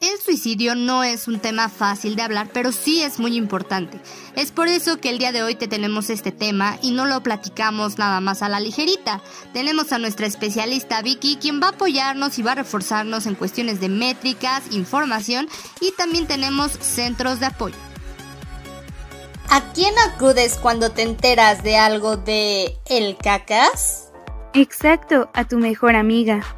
El suicidio no es un tema fácil de hablar, pero sí es muy importante. Es por eso que el día de hoy te tenemos este tema y no lo platicamos nada más a la ligerita. Tenemos a nuestra especialista Vicky, quien va a apoyarnos y va a reforzarnos en cuestiones de métricas, información y también tenemos centros de apoyo. ¿A quién acudes cuando te enteras de algo de el cacas? Exacto, a tu mejor amiga.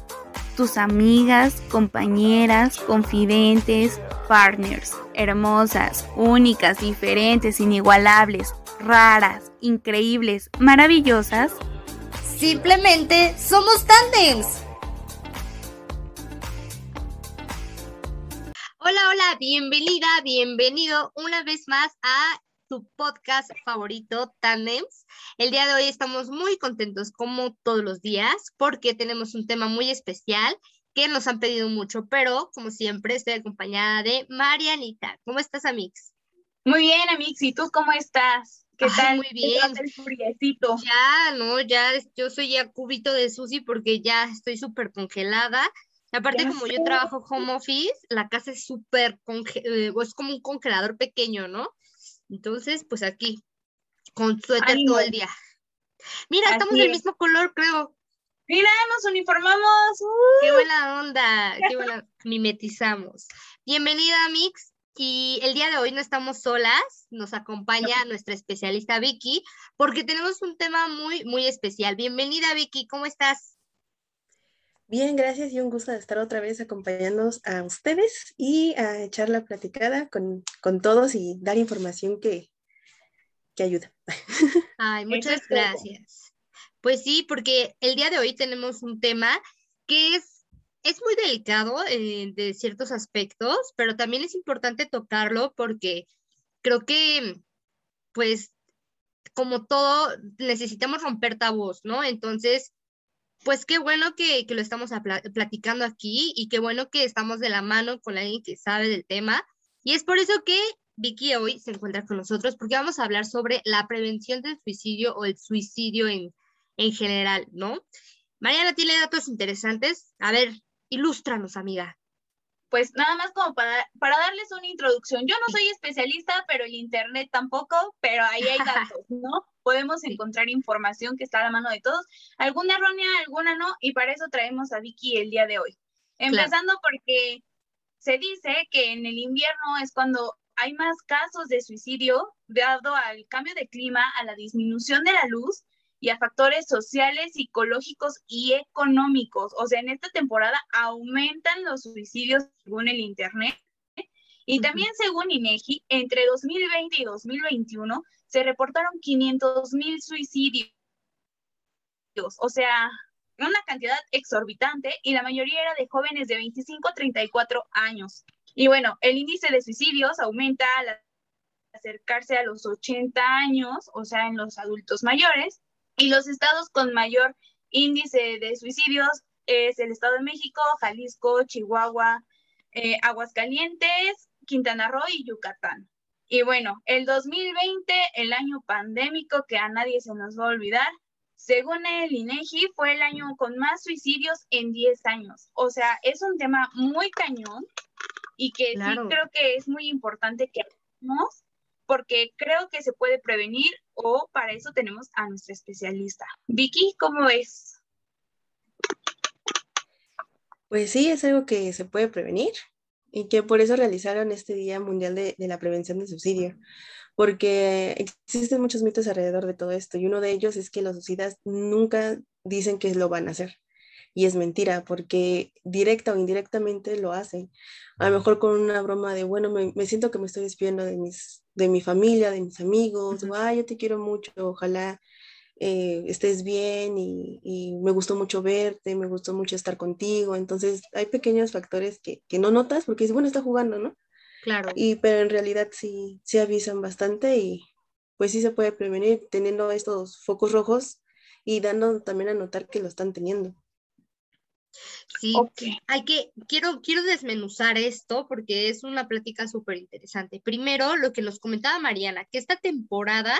tus amigas, compañeras, confidentes, partners, hermosas, únicas, diferentes, inigualables, raras, increíbles, maravillosas. Simplemente somos tandems. Hola, hola, bienvenida, bienvenido una vez más a tu podcast favorito, Tandems. El día de hoy estamos muy contentos, como todos los días, porque tenemos un tema muy especial que nos han pedido mucho, pero como siempre estoy acompañada de Marianita. ¿Cómo estás, Amix? Muy bien, Amix. ¿Y tú cómo estás? ¿Qué tal? Muy bien. Ya, no, ya, yo soy ya cubito de Susi porque ya estoy súper congelada. Aparte, como yo trabajo home office, la casa es súper, eh, es como un congelador pequeño, ¿no? Entonces, pues aquí, con suéter todo el día. Mira, estamos del mismo color, creo. Mira, nos uniformamos. Qué buena onda, qué buena. Mimetizamos. Bienvenida, Mix. Y el día de hoy no estamos solas, nos acompaña nuestra especialista Vicky, porque tenemos un tema muy, muy especial. Bienvenida, Vicky, ¿cómo estás? Bien, gracias y un gusto de estar otra vez acompañándonos a ustedes y a echar la platicada con, con todos y dar información que, que ayuda. Ay, muchas gracias. Pues sí, porque el día de hoy tenemos un tema que es, es muy delicado eh, de ciertos aspectos, pero también es importante tocarlo porque creo que, pues, como todo, necesitamos romper tabús, ¿no? Entonces, pues qué bueno que, que lo estamos platicando aquí y qué bueno que estamos de la mano con alguien que sabe del tema. Y es por eso que Vicky hoy se encuentra con nosotros porque vamos a hablar sobre la prevención del suicidio o el suicidio en, en general, ¿no? Mariana tiene datos interesantes. A ver, ilústranos, amiga. Pues nada más como para, para darles una introducción. Yo no soy especialista, pero el Internet tampoco, pero ahí hay datos, ¿no? Podemos encontrar información que está a la mano de todos, alguna errónea, alguna no, y para eso traemos a Vicky el día de hoy. Empezando porque se dice que en el invierno es cuando hay más casos de suicidio dado al cambio de clima, a la disminución de la luz y a factores sociales, psicológicos y económicos. O sea, en esta temporada aumentan los suicidios según el Internet. Y también según INEGI, entre 2020 y 2021 se reportaron 500 mil suicidios. O sea, una cantidad exorbitante y la mayoría era de jóvenes de 25 a 34 años. Y bueno, el índice de suicidios aumenta al acercarse a los 80 años, o sea, en los adultos mayores, y los estados con mayor índice de suicidios es el Estado de México, Jalisco, Chihuahua, eh, Aguascalientes, Quintana Roo y Yucatán. Y bueno, el 2020, el año pandémico que a nadie se nos va a olvidar, según el INEGI, fue el año con más suicidios en 10 años. O sea, es un tema muy cañón y que sí creo que es muy importante que hagamos porque creo que se puede prevenir o para eso tenemos a nuestra especialista. Vicky, ¿cómo es? Pues sí, es algo que se puede prevenir y que por eso realizaron este Día Mundial de, la Prevención de Suicidio, porque existen muchos mitos alrededor de todo esto y uno de ellos es que los suicidas nunca dicen que lo van a hacer y es mentira porque directa o indirectamente lo hacen. A lo mejor con una broma de, bueno, me, me siento que me estoy despidiendo de mis de mi familia, de mis amigos, ay, yo te quiero mucho, ojalá eh, estés bien y, me gustó mucho verte, me gustó mucho estar contigo. Entonces, hay pequeños factores que, no notas porque dices, bueno, está jugando, ¿no? Claro. Y, pero en realidad sí, sí avisan bastante y pues sí se puede prevenir teniendo estos focos rojos y dando también a notar que lo están teniendo. Sí, hay que, quiero, quiero desmenuzar esto porque es una plática súper interesante. Primero, lo que nos comentaba Mariana, que esta temporada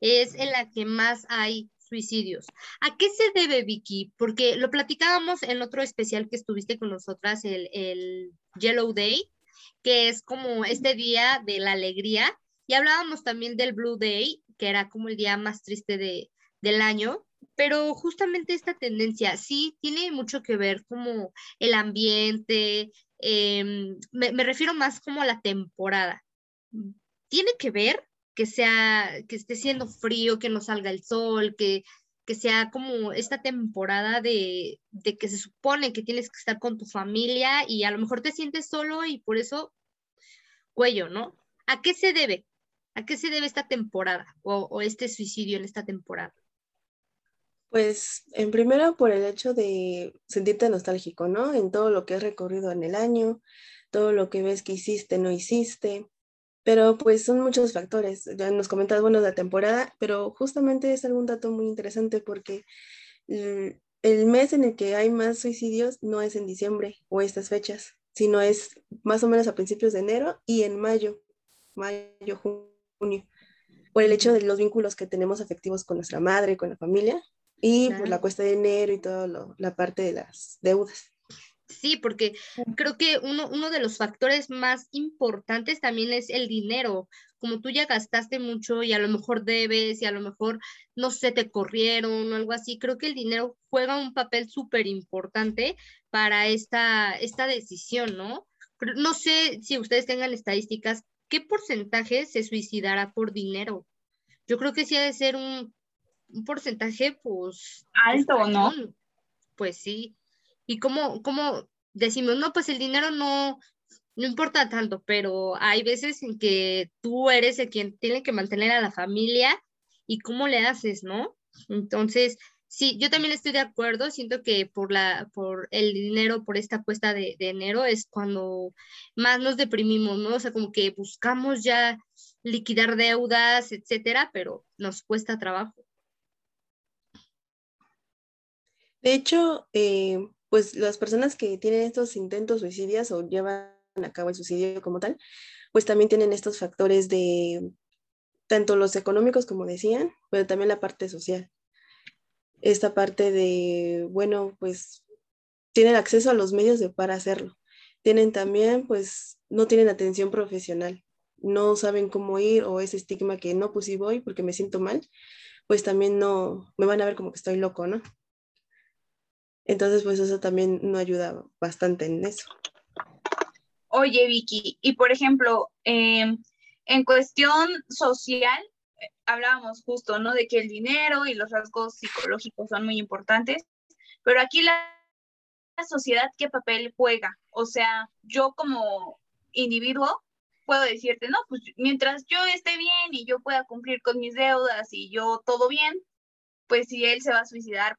es en la que más hay suicidios. ¿A qué se debe, Vicky? Porque lo platicábamos en otro especial que estuviste con nosotras, el, el Yellow Day, que es como este día de la alegría, y hablábamos también del Blue Day, que era como el día más triste de, del año, pero justamente esta tendencia sí tiene mucho que ver como el ambiente, em, me, me, refiero más como a la temporada. Tiene que ver que sea, que esté siendo frío, que no salga el sol, que, que sea como esta temporada de, de que se supone que tienes que estar con tu familia y a lo mejor te sientes solo y por eso cuello, ¿no? ¿A qué se debe? ¿A qué se debe esta temporada o, o este suicidio en esta temporada? Pues en primero por el hecho de sentirte nostálgico, ¿no? En todo lo que has recorrido en el año, todo lo que ves que hiciste, no hiciste, pero pues son muchos factores. Ya nos comentas, bueno, la temporada, pero justamente es algún dato muy interesante porque el mes en el que hay más suicidios no es en diciembre o estas fechas, sino es más o menos a principios de enero y en mayo, mayo, junio, por el hecho de los vínculos que tenemos afectivos con nuestra madre, con la familia y por la cuesta de enero y toda la parte de las deudas. Sí, porque creo que uno, uno de los factores más importantes también es el dinero. Como tú ya gastaste mucho y a lo mejor debes y a lo mejor no sé, te corrieron o algo así, creo que el dinero juega un papel súper importante para esta, esta decisión, ¿no? Pero no sé si ustedes tengan estadísticas, ¿qué porcentaje se suicidará por dinero? Yo creo que sí ha de ser un, un porcentaje, pues... Alto, ¿no? Pues sí y cómo, cómo decimos, no, pues el dinero no, no importa tanto, pero hay veces en que tú eres el quien tiene que mantener a la familia y cómo le haces, ¿no? Entonces, sí, yo también estoy de acuerdo, siento que por, la, por el dinero, por esta cuesta de, de enero es cuando más nos deprimimos, ¿no? O sea, como que buscamos ya liquidar deudas, etcétera, pero nos cuesta trabajo. De hecho, eh, pues las personas que tienen estos intentos suicidios o llevan a cabo el suicidio como tal, pues también tienen estos factores de tanto los económicos como decían, pero también la parte social. Esta parte de, bueno, pues tienen acceso a los medios para hacerlo. Tienen también, pues, no tienen atención profesional, no saben cómo ir o ese estigma que no, pues si voy porque me siento mal, pues también no, me van a ver como que estoy loco, ¿no? Entonces, pues eso también no ayuda bastante en eso. Oye, Vicky, y por ejemplo, em, en cuestión social, eh, hablábamos justo, ¿no? De que el dinero y los rasgos psicológicos son muy importantes, pero aquí la, la sociedad, ¿qué papel juega? O sea, yo como individuo puedo decirte, no, pues mientras yo esté bien y yo pueda cumplir con mis deudas y yo todo bien, pues si él se va a suicidar,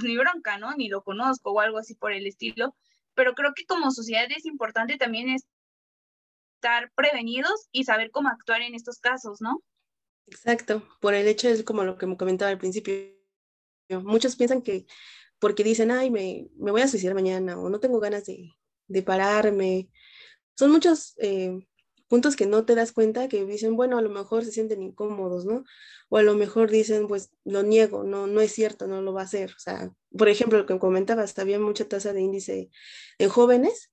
pues, ni bronca, ¿no? Ni lo conozco o algo así por el estilo. Pero creo que como sociedad es importante también estar prevenidos y saber cómo actuar en estos casos, ¿no? Exacto, por el hecho es como lo que me comentaba al principio. Muchos piensan que porque dicen, ay, me, me voy a suicidar mañana o no tengo ganas de, de pararme. Son muchos eh, puntos que no te das cuenta que dicen, bueno, a lo mejor se sienten incómodos, ¿no? O a lo mejor dicen, pues lo niego, no, no es cierto, no lo va a hacer. O sea, por ejemplo, lo que comentabas, había mucha tasa de índice en jóvenes,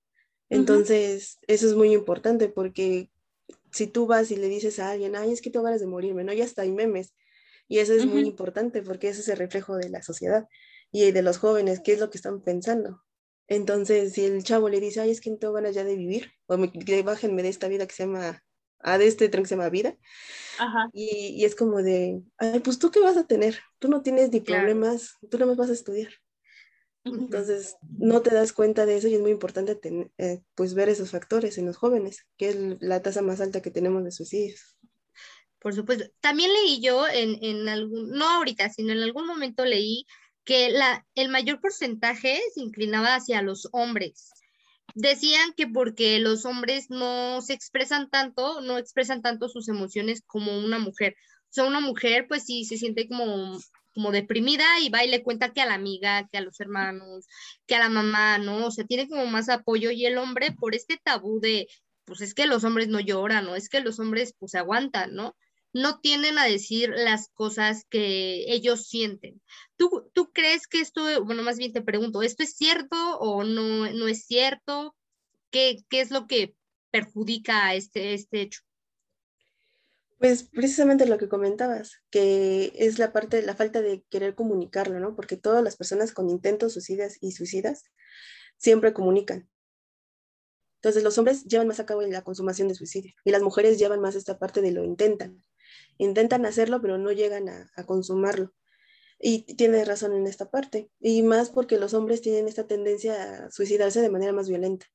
entonces eso es muy importante porque si tú vas y le dices a alguien, ay, es que tengo ganas de morirme, ¿no? Ya está, hay memes. Y eso es muy importante porque ese es el reflejo de la sociedad y de los jóvenes, qué es lo que están pensando. Entonces, si el chavo le dice, ay, es que no tengo ganas ya de vivir, o me, bájenme de esta vida que se llama, a de este tren que se llama vida, Y, es como de, ay, pues tú qué vas a tener, tú no tienes ni problemas, tú no me vas a estudiar. Entonces, no te das cuenta de eso y es muy importante eh, pues ver esos factores en los jóvenes, que es la tasa más alta que tenemos de suicidios. Por supuesto. También leí yo en, en algún, no ahorita, sino en algún momento leí que la, el mayor porcentaje se inclinaba hacia los hombres. decían que porque los hombres no se expresan tanto, no expresan tanto sus emociones como una mujer. O sea, una mujer pues sí se siente como como deprimida y va y le cuenta que a la amiga, que a los hermanos, que a la mamá, ¿no? O sea, tiene como más apoyo y el hombre por este tabú de, pues es que los hombres no lloran, ¿no? Es que los hombres pues aguantan, ¿no? No tienden a decir las cosas que ellos sienten. ¿Tú, tú crees que esto, bueno, más bien te pregunto, ¿esto es cierto o no, no es cierto? ¿Qué, qué es lo que perjudica este, este hecho? Pues precisamente lo que comentabas, que es la parte de la falta de querer comunicarlo, ¿no? Porque todas las personas con intentos suicidas y suicidas siempre comunican. Entonces los hombres llevan más a cabo la consumación de suicidio y las mujeres llevan más esta parte de lo intentan. Intentan hacerlo, pero no llegan a, consumarlo. Y tiene razón en esta parte. Y más porque los hombres tienen esta tendencia a suicidarse de manera más violenta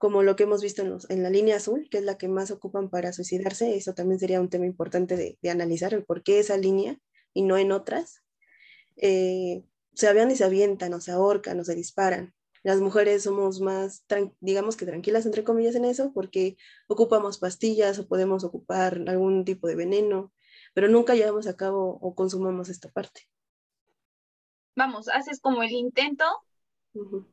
como lo que hemos visto en, la línea azul, que es la que más ocupan para suicidarse. Eso también sería un tema importante de, analizar, el por qué esa línea y no en otras. Eh, se avian y se avientan, o se ahorcan, o se disparan. Las mujeres somos más, digamos que tranquilas, entre comillas, en eso, porque ocupamos pastillas o podemos ocupar algún tipo de veneno, pero nunca llevamos a cabo o consumamos esta parte. Vamos, haces como el intento,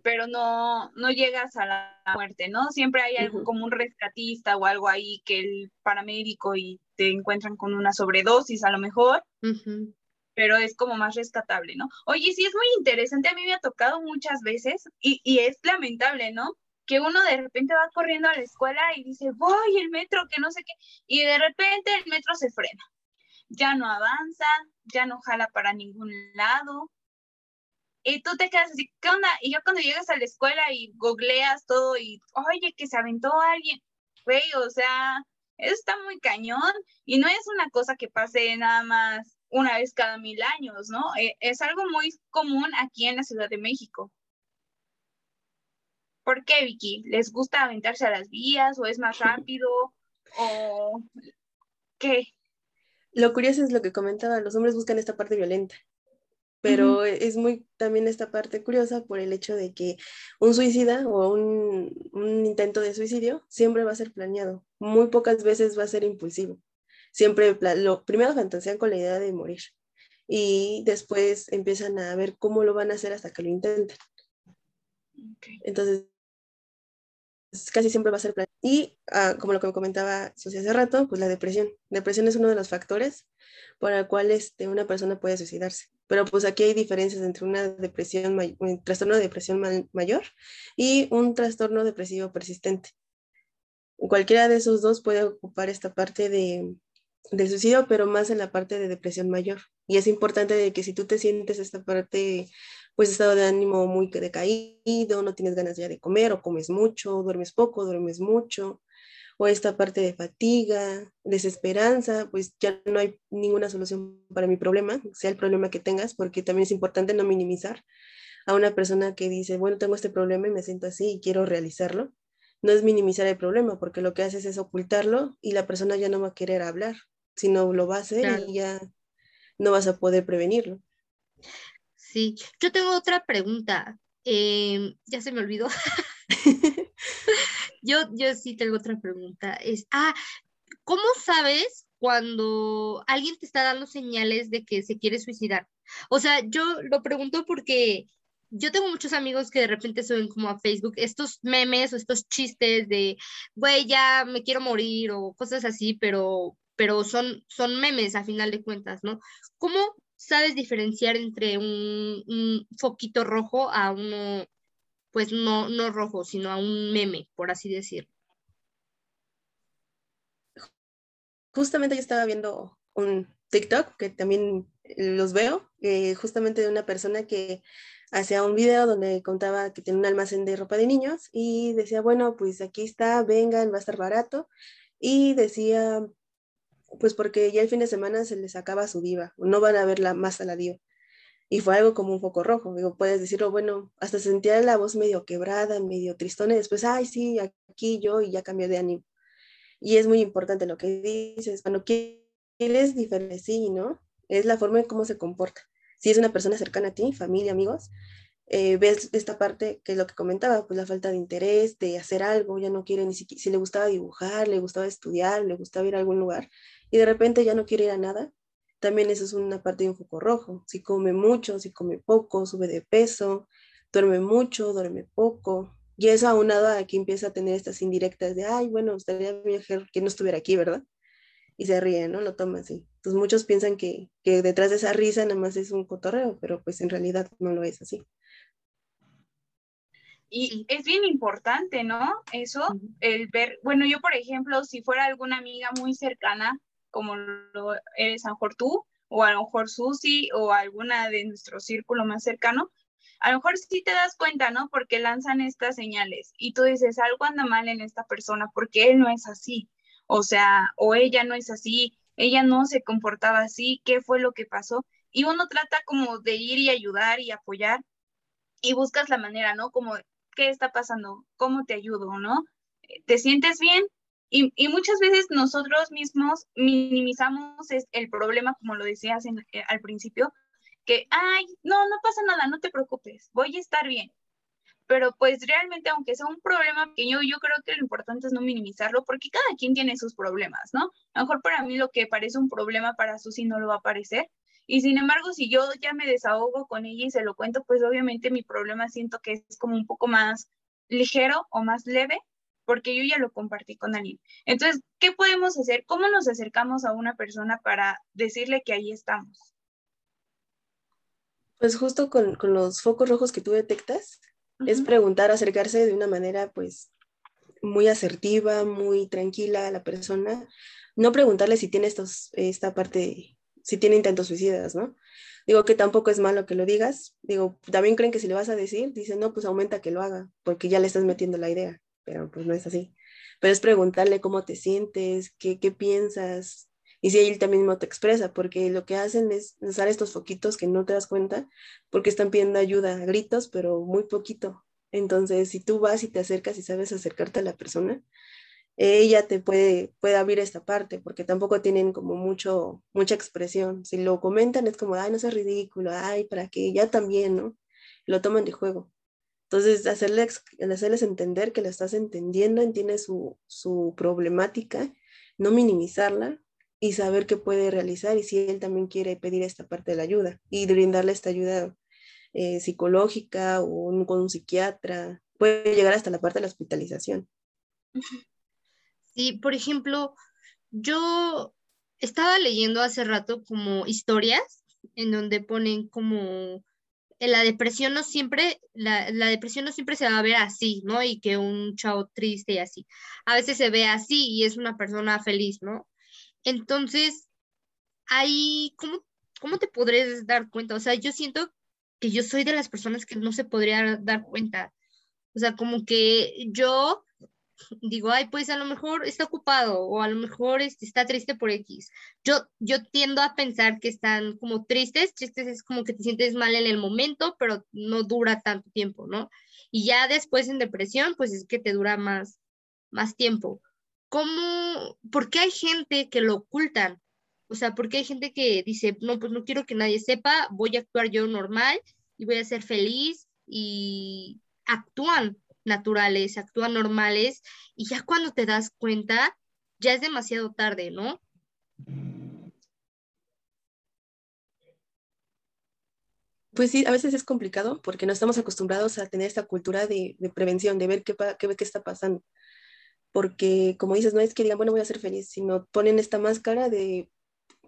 pero no, no llegas a la muerte, ¿no? Siempre hay algo como un rescatista o algo ahí que el paramédico y te encuentran con una sobredosis a lo mejor, pero es como más rescatable, ¿no? Oye, sí es muy interesante, a mí me ha tocado muchas veces y, y es lamentable, ¿no? Que uno de repente va corriendo a la escuela y dice, voy, el metro, que no sé qué, y de repente el metro se frena, ya no avanza, ya no jala para ningún lado, y tú te quedas así, ¿qué onda? Y yo cuando llegas a la escuela y googleas todo y, oye, que se aventó alguien, güey, o sea, eso está muy cañón y no es una cosa que pase nada más una vez cada mil años, ¿no? E, es algo muy común aquí en la Ciudad de México. ¿Por qué, Vicky? ¿Les gusta aventarse a las vías o es más rápido o qué? Lo curioso es lo que comentaba, los hombres buscan esta parte violenta pero es muy también esta parte curiosa por el hecho de que un suicida o un, intento de suicidio siempre va a ser planeado, muy pocas veces va a ser impulsivo. Siempre lo primero fantasean con la idea de morir y después empiezan a ver cómo lo van a hacer hasta que lo intenten. Entonces, casi siempre va a ser planeado. Y ah, como lo que me comentaba Susi hace rato, pues la depresión. Depresión es uno de los factores por el cual este, una persona puede suicidarse. Pero pues aquí hay diferencias entre una depresión, un trastorno de depresión mayor y un trastorno depresivo persistente. Cualquiera de esos dos puede ocupar esta parte de, de suicidio, pero más en la parte de depresión mayor. Y es importante de que si tú te sientes esta parte, pues estado de ánimo muy decaído, no tienes ganas ya de comer o comes mucho, duermes poco, duermes mucho, o esta parte de fatiga, desesperanza, pues ya no hay ninguna solución para mi problema, sea el problema que tengas, porque también es importante no minimizar a una persona que dice, bueno, tengo este problema y me siento así y quiero realizarlo. No es minimizar el problema, porque lo que haces es ocultarlo y la persona ya no va a querer hablar, sino lo va a hacer y ya no vas a poder prevenirlo. Sí, yo tengo otra pregunta. Em, ya se me olvidó. yo, yo sí tengo otra pregunta. Es, ah, ¿cómo sabes cuando alguien te está dando señales de que se quiere suicidar? O sea, yo lo pregunto porque yo tengo muchos amigos que de repente suben como a Facebook estos memes o estos chistes de, güey, ya me quiero morir o cosas así, pero, pero son, son memes a final de cuentas, ¿no? ¿Cómo sabes diferenciar entre un, foquito rojo a uno pues no, no rojo, sino a un meme, por así decirlo. Justamente yo estaba viendo un TikTok que también los veo, eh, justamente de una persona que hacía un video donde contaba que tiene un almacén de ropa de niños y decía, bueno, pues aquí está, vengan, va a estar barato. Y decía, pues porque ya el fin de semana se les acaba su diva, no van a verla más a la diva y fue algo como un foco rojo. Digo, puedes decirlo, bueno, hasta sentía la voz medio quebrada, medio tristona, y después, ay, sí, aquí yo, y ya cambió de ánimo. Y es muy importante lo que dices, cuando quieres diferenciar, ¿no? Es la forma en cómo se comporta. Si es una persona cercana a ti, familia, amigos, eh, ves esta parte que es lo que comentaba, pues la falta de interés, de hacer algo, ya no quiere ni siquiera, si le gustaba dibujar, le gustaba estudiar, le gustaba ir a algún lugar y de repente ya no quiere ir a nada, también eso es una parte de un foco rojo. Si come mucho, si come poco, sube de peso, duerme mucho, duerme poco. Y eso aunado a que empieza a tener estas indirectas de, ay, bueno, estaría bien que no estuviera aquí, ¿verdad? Y se ríe, ¿no? Lo toma así. Entonces muchos piensan que, que detrás de esa risa nada más es un cotorreo, pero pues en realidad no lo es así. Y es bien importante, ¿no? Eso, el ver, bueno, yo por ejemplo, si fuera alguna amiga muy cercana, como lo eres a lo mejor tú, o a lo mejor Susi, o alguna de nuestro círculo más cercano, a lo mejor sí te das cuenta, ¿no? Porque lanzan estas señales y tú dices, algo anda mal en esta persona porque él no es así, o sea, o ella no es así, ella no se comportaba así, ¿qué fue lo que pasó? Y uno trata como de ir y ayudar y apoyar y buscas la manera, ¿no? Como ¿qué está pasando? ¿Cómo te ayudo? ¿No? ¿Te sientes bien? Y, muchas veces nosotros mismos minimizamos el problema, como lo decías eh, al principio, que, ay, no, no pasa nada, no te preocupes, voy a estar bien. Pero pues realmente, aunque sea un problema pequeño, yo creo que lo importante es no minimizarlo porque cada quien tiene sus problemas, ¿no? A lo mejor para mí lo que parece un problema para Susi no lo va a parecer, y sin embargo, si yo ya me desahogo con ella y se lo cuento, pues obviamente mi problema siento que es como un poco más ligero o más leve porque yo ya lo compartí con alguien. Entonces, ¿qué podemos hacer? ¿Cómo nos acercamos a una persona para decirle que ahí estamos? Pues justo con, con los focos rojos que tú detectas, es preguntar, acercarse de una manera pues muy asertiva, muy tranquila a la persona. No preguntarle si tiene estos, esta parte si tiene intentos suicidas, ¿no? Digo que tampoco es malo que lo digas. Digo, también creen que si le vas a decir, dicen, no, pues aumenta que lo haga, porque ya le estás metiendo la idea, pero pues no es así. Pero es preguntarle cómo te sientes, qué, qué piensas, y si él también mismo te expresa, porque lo que hacen es usar estos foquitos que no te das cuenta, porque están pidiendo ayuda a gritos, pero muy poquito. Entonces, si tú vas y te acercas y sabes acercarte a la persona, ella te puede, puede abrir esta parte, porque tampoco tienen como mucho, mucha expresión. Si lo comentan es como, ay, no es ridículo, ay, para que ella también, ¿no? Lo toman de juego. Entonces, hacerles, hacerles entender que la estás entendiendo, entiende su, su problemática, no minimizarla y saber qué puede realizar y si él también quiere pedir esta parte de la ayuda y brindarle esta ayuda eh, psicológica o con un psiquiatra, puede llegar hasta la parte de la hospitalización. Sí, por ejemplo, yo estaba leyendo hace rato como historias en donde ponen como la depresión no siempre, la, la, depresión no siempre se va a ver así, ¿no? Y que un chavo triste y así. A veces se ve así y es una persona feliz, ¿no? Entonces, ahí, ¿cómo, cómo te podrías dar cuenta? O sea, yo siento que yo soy de las personas que no se podría dar cuenta. O sea, como que yo digo, ay, pues a lo mejor está ocupado o a lo mejor este, está triste por X. Yo, yo tiendo a pensar que están como tristes, tristes es como que te sientes mal en el momento, pero no dura tanto tiempo, ¿no? Y ya después en depresión, pues es que te dura más, más tiempo. ¿Cómo, por qué hay gente que lo ocultan? O sea, ¿por qué hay gente que dice, no, pues no quiero que nadie sepa, voy a actuar yo normal y voy a ser feliz y actúan naturales, actúan normales y ya cuando te das cuenta, ya es demasiado tarde, ¿no? Pues sí, a veces es complicado porque no estamos acostumbrados a tener esta cultura de, prevención, de ver qué, qué, qué está pasando. Porque, como dices, no es que digan, bueno, voy a ser feliz, sino ponen esta máscara de,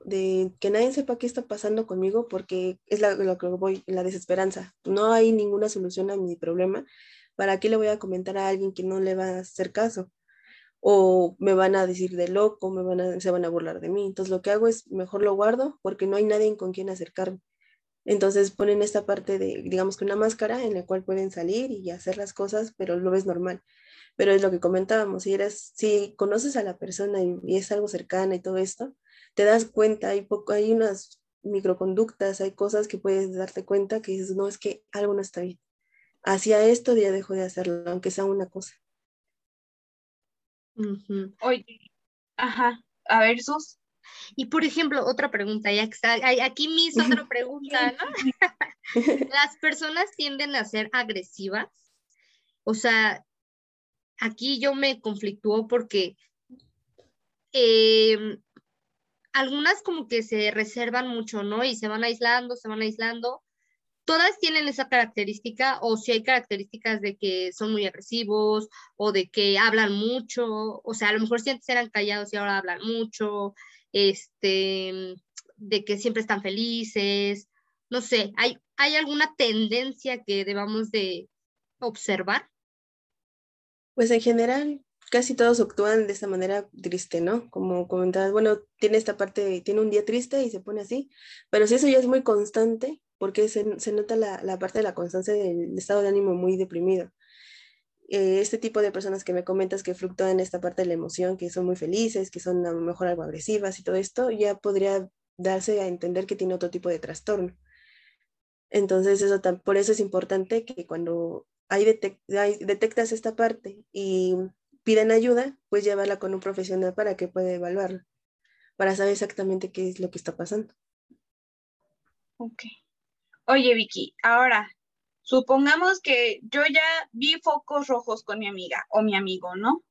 de que nadie sepa qué está pasando conmigo porque es la, lo que voy, la desesperanza. No hay ninguna solución a mi problema ¿para qué le voy a comentar a alguien que no le va a hacer caso? O me van a decir de loco, me van a, se van a burlar de mí. Entonces lo que hago es mejor lo guardo porque no hay nadie con quien acercarme. Entonces ponen esta parte de, digamos que una máscara en la cual pueden salir y hacer las cosas, pero lo ves normal. Pero es lo que comentábamos, si, eres, si conoces a la persona y, es algo cercana y todo esto, te das cuenta, hay, poco, hay unas microconductas, hay cosas que puedes darte cuenta que dices, no, es que algo no está bien hacia esto ya dejo de hacerlo, aunque sea una cosa. Oye, ajá, a ver, Sus. Y por ejemplo, otra pregunta, ya que está, aquí mis otra pregunta, ¿no? ¿Las personas tienden a ser agresivas? O sea, aquí yo me conflictúo porque em, algunas como que se reservan mucho, ¿no? Y se van aislando, se van aislando. Todas tienen esa característica, o si hay características de que son muy agresivos, o de que hablan mucho, o sea, a lo mejor si antes eran callados y ahora hablan mucho, este, de que siempre están felices, no sé, ¿hay, ¿hay alguna tendencia que debamos de observar? Pues en general, casi todos actúan de esta manera triste, ¿no? Como comentabas, bueno, tiene esta parte, tiene un día triste y se pone así, pero si eso ya es muy constante, porque se, nota la, parte de la constancia del estado de ánimo muy deprimido. Eh, este tipo de personas que me comentas que fluctúan en esta parte de la emoción, que son muy felices, que son a lo mejor algo agresivas y todo esto, ya podría darse a entender que tiene otro tipo de trastorno. Entonces, eso, por eso es importante que cuando hay, detectas esta parte y piden ayuda, pues llevarla con un profesional para que pueda evaluarla, para saber exactamente qué es lo que está pasando. Ok. Oye, Vicky, ahora, supongamos que yo ya vi focos rojos con mi amiga o mi amigo, ¿no?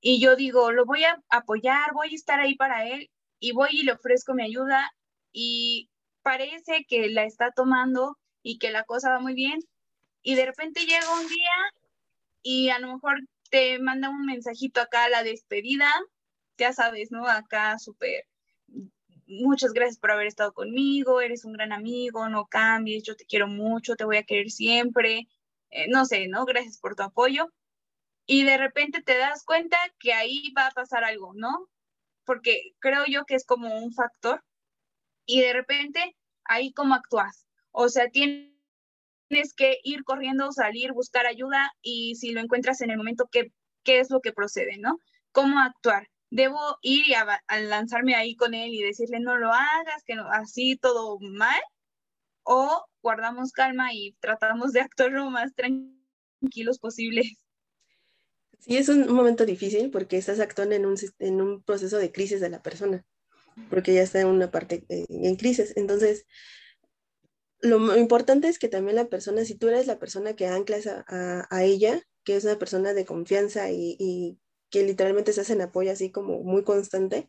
Y yo digo, lo voy a apoyar, voy a estar ahí para él y voy y le ofrezco mi ayuda y parece que la está tomando y que la cosa va muy bien, y de repente llega un día y a lo mejor te manda un mensajito acá a la despedida, ya sabes, ¿no? Acá súper, muchas gracias por haber estado conmigo, eres un gran amigo, no cambies, yo te quiero mucho, te voy a querer siempre, eh, no sé, ¿no? Gracias por tu apoyo. Y de repente te das cuenta que ahí va a pasar algo, ¿no? Porque creo yo que es como un factor. Y de repente ahí cómo actúas. O sea, tienes que ir corriendo, salir, buscar ayuda y si lo encuentras en el momento, ¿qué, qué es lo que procede, no? ¿Cómo actuar? ¿Debo ir y a, lanzarme ahí con él y decirle no lo hagas, que así todo mal? ¿O guardamos calma y tratamos de actuar lo más tranquilos posibles? Sí, es un momento difícil porque estás actuando en un, en un proceso de crisis de la persona, porque ya está en una parte eh, en crisis. Entonces, lo importante es que también la persona, si tú eres la persona que anclas a, a, ella, que es una persona de confianza y, literalmente se hacen apoyo así como muy constante,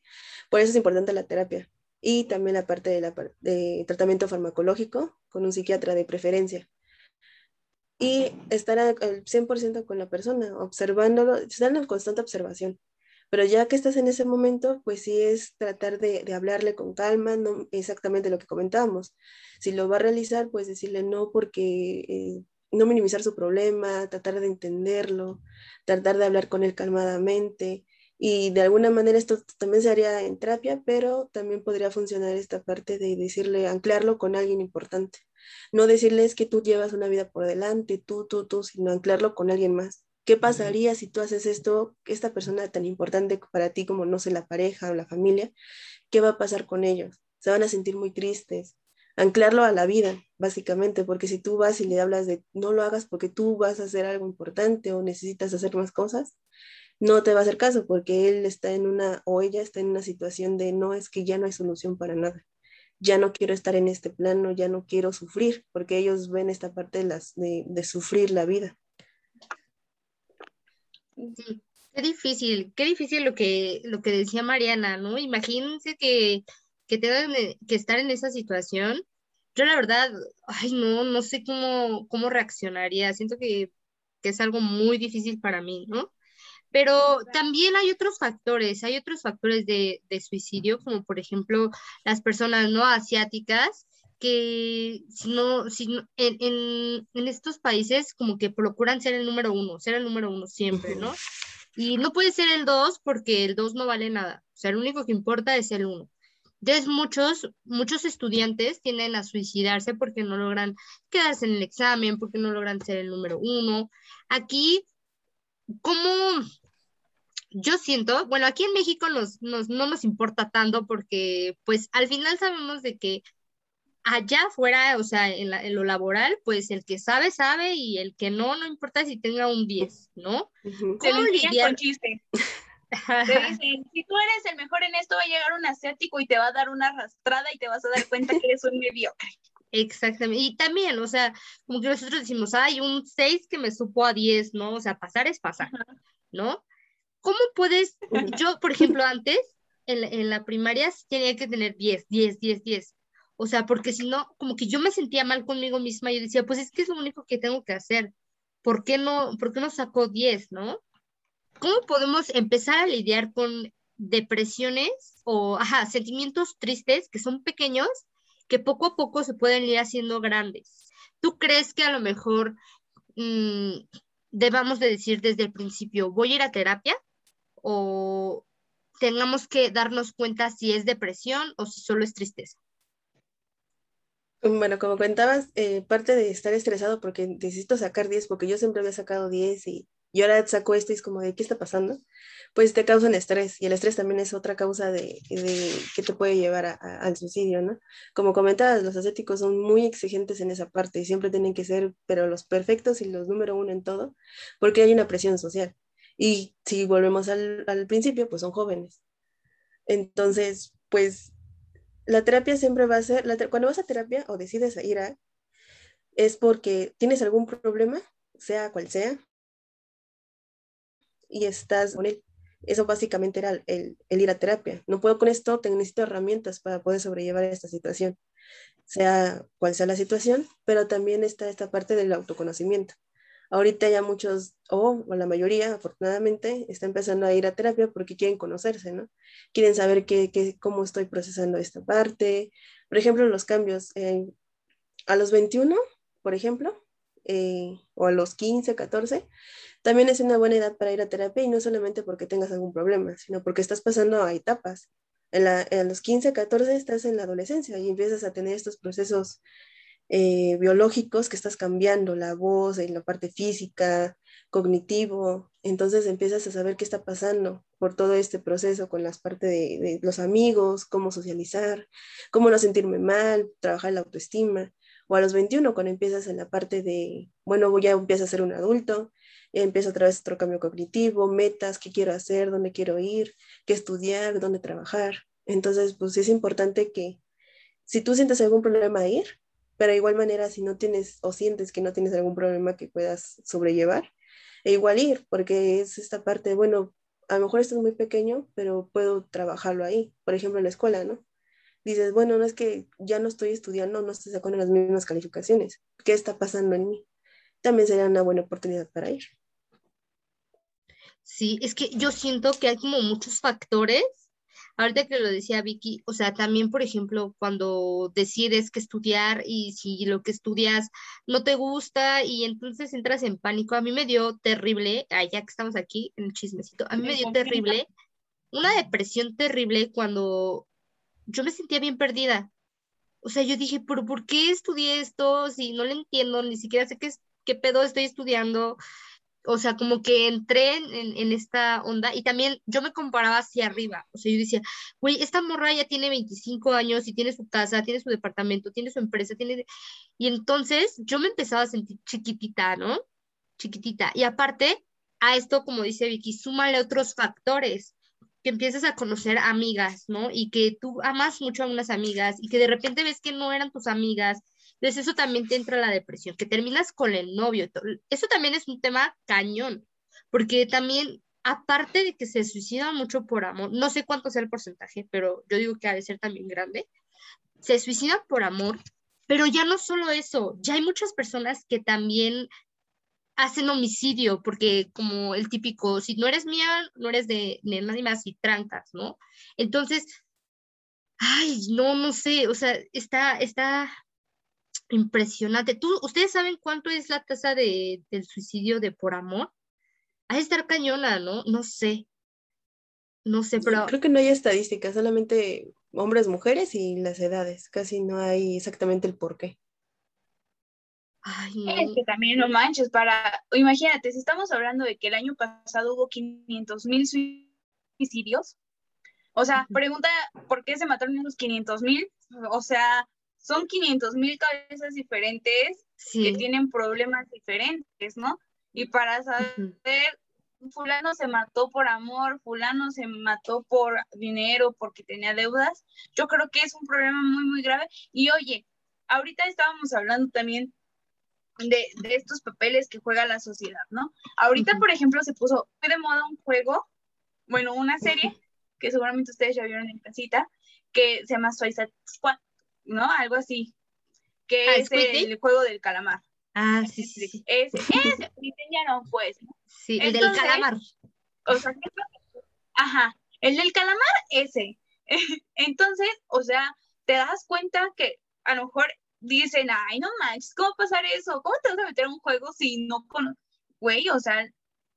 por eso es importante la terapia. Y también la parte de, tratamiento farmacológico con un psiquiatra de preferencia. Y estar al 100% con la persona, observándolo, estar en constante observación. Pero ya que estás en ese momento, pues sí es tratar de, de, hablarle con calma, no exactamente lo que comentábamos. Si lo va a realizar, pues decirle no porque eh, no minimizar su problema, tratar de entenderlo, tratar de hablar con él calmadamente. Y de alguna manera esto también se haría en terapia, pero también podría funcionar esta parte de decirle, anclarlo con alguien importante. No decirles que tú llevas una vida por delante, tú, tú, tú, sino anclarlo con alguien más ¿Qué pasaría si tú haces esto, esta persona tan importante para ti como, no sé, la pareja o la familia? ¿Qué va a pasar con ellos? Se van a sentir muy tristes. Anclarlo a la vida, básicamente, porque si tú vas y le hablas de no lo hagas porque tú vas a hacer algo importante o necesitas hacer más cosas, no te va a hacer caso porque él está en una o ella está en una situación de no es que ya no hay solución para nada. Ya no quiero estar en este plano, ya no quiero sufrir, porque ellos ven esta parte de, las, de, de sufrir la vida. Sí, qué difícil, qué difícil lo que, lo que decía Mariana, ¿no? Imagínense que, que tengan que estar en esa situación. Yo la verdad, ay, no, no sé cómo, cómo reaccionaría. Siento que, que es algo muy difícil para mí, ¿no? Pero también hay otros factores, hay otros factores de, de, suicidio, como por ejemplo las personas no asiáticas que si no, si en, en, en, estos países como que procuran ser el número uno, ser el número uno siempre, ¿no? Y no puede ser el dos porque el dos no vale nada, o sea, lo único que importa es el uno. Entonces muchos, muchos estudiantes tienden a suicidarse porque no logran quedarse en el examen, porque no logran ser el número uno. Aquí, como yo siento, bueno, aquí en México nos, nos, no nos importa tanto porque pues al final sabemos de que allá afuera, o sea, en, lo laboral, pues el que sabe, sabe y el que no, no importa si tenga un 10, ¿no? ¿Cómo lidiar? Con chiste. Te dicen, si tú eres el mejor en esto, va a llegar un asiático y te va a dar una arrastrada y te vas a dar cuenta que eres un mediocre. Exactamente. Y también, o sea, como que nosotros decimos, hay un 6 que me supo a 10, ¿no? O sea, pasar es pasar, ¿no? ¿Cómo puedes, yo, por ejemplo, antes, en la, en la primaria tenía que tener 10, 10, 10, 10. O sea, porque si no, como que yo me sentía mal conmigo misma y decía, pues es que es lo único que tengo que hacer. ¿Por qué no, por qué no sacó 10, no? ¿Cómo podemos empezar a lidiar con depresiones o, ajá, sentimientos tristes que son pequeños que poco a poco se pueden ir haciendo grandes. ¿Tú crees que a lo mejor mm, debamos de decir desde el principio, voy a ir a terapia? ¿O tengamos que darnos cuenta si es depresión o si solo es tristeza? Bueno, como comentabas, eh, parte de estar estresado porque necesito sacar 10, porque yo siempre había sacado 10 y y ahora saco esto y es como de, ¿qué está pasando? Pues te causan estrés y el estrés también es otra causa de, de que te puede llevar a, al suicidio, ¿no? Como comentabas, los ascéticos son muy exigentes en esa parte y siempre tienen que ser, pero los perfectos y los número uno en todo, porque hay una presión social. Y si volvemos al, al principio, pues son jóvenes. Entonces, pues la terapia siempre va a ser, la cuando vas a terapia o decides ir a, es porque tienes algún problema, sea cual sea, y estás con él. Eso básicamente era el, ir a terapia. No puedo con esto, necesito herramientas para poder sobrellevar esta situación, sea cual sea la situación, pero también está esta parte del autoconocimiento. Ahorita ya muchos, o la mayoría, afortunadamente, está empezando a ir a terapia porque quieren conocerse, ¿no? Quieren saber qué, qué cómo estoy procesando esta parte. Por ejemplo, los cambios. a los 21, por ejemplo, eh, o a los 15, 14, también es una buena edad para ir a terapia y no solamente porque tengas algún problema, sino porque estás pasando a etapas. En, los 15, 14 estás en la adolescencia y empiezas a tener estos procesos eh, biológicos que estás cambiando, la voz, en la parte física, cognitivo, entonces empiezas a saber qué está pasando por todo este proceso con las partes de, de, los amigos, cómo socializar, cómo no sentirme mal, trabajar la autoestima o a los 21 cuando empiezas en la parte de, bueno, ya empiezas a ser un adulto, empieza otra vez otro cambio cognitivo, metas, qué quiero hacer, dónde quiero ir, qué estudiar, dónde trabajar. Entonces, pues es importante que si tú sientes algún problema, ir, pero de igual manera, si no tienes o sientes que no tienes algún problema que puedas sobrellevar, e igual ir, porque es esta parte, bueno, a lo mejor esto es muy pequeño, pero puedo trabajarlo ahí, por ejemplo, en la escuela, ¿no? Dices, bueno, no es que ya no estoy estudiando, no estoy sacando las mismas calificaciones. ¿Qué está pasando en mí? También sería una buena oportunidad para ir. Sí, es que yo siento que hay como muchos factores. Ahorita que lo decía Vicky, o sea, también, por ejemplo, cuando decides que estudiar y si lo que estudias no te gusta y entonces entras en pánico, a mí me dio terrible, ya que estamos aquí en el chismecito, a mí me dio terrible, una depresión terrible cuando yo me sentía bien perdida. O sea, yo dije, ¿pero por qué estudié esto si no lo entiendo? Ni siquiera sé qué, qué pedo estoy estudiando. O sea, como que entré en, esta onda y también yo me comparaba hacia arriba. O sea, yo decía, güey, esta morra ya tiene 25 años y tiene su casa, tiene su departamento, tiene su empresa, tiene... Y entonces yo me empezaba a sentir chiquitita, ¿no? Chiquitita. Y aparte, a esto, como dice Vicky, súmale otros factores que empiezas a conocer amigas, ¿no? Y que tú amas mucho a unas amigas y que de repente ves que no eran tus amigas. Entonces eso también te entra la depresión, que terminas con el novio. Eso también es un tema cañón, porque también, aparte de que se suicidan mucho por amor, no sé cuánto sea el porcentaje, pero yo digo que ha de ser también grande, se suicidan por amor, pero ya no solo eso, ya hay muchas personas que también hacen homicidio, porque como el típico, si no eres mía, no eres de, nadie más y trancas, ¿no? Entonces, ay, no, no sé, o sea, está, está impresionante. ¿Tú, ¿Ustedes saben cuánto es la tasa de, del suicidio de por amor? Ha de estar cañona, ¿no? No sé. No sé, pero... Creo que no hay estadísticas, solamente hombres, mujeres y las edades. Casi no hay exactamente el por qué. Es que también no manches, para, imagínate, si estamos hablando de que el año pasado hubo 500 mil suicidios, o sea, pregunta, ¿por qué se mataron esos 500 mil? O sea, son 500 mil cabezas diferentes que tienen problemas diferentes, ¿no? Y para saber fulano se mató por amor, fulano se mató por dinero, porque tenía deudas, yo creo que es un problema muy, muy grave. Y oye, ahorita estábamos hablando también de, estos papeles que juega la sociedad, ¿no? Ahorita, por ejemplo, se puso muy de moda un juego, bueno, una serie, que seguramente ustedes ya vieron en casita, que se llama Suicide Squad, ¿no? Algo así, que ah, es el, juego del calamar. Ah, sí, sí. Ese, ese, no, pues. Sí, el del calamar. O sea, ajá, el del calamar, ese. Entonces, o sea, te das cuenta que a lo mejor dicen, ay, no manches, ¿cómo pasar eso? ¿Cómo te vas a meter en un juego si no con, güey, o sea,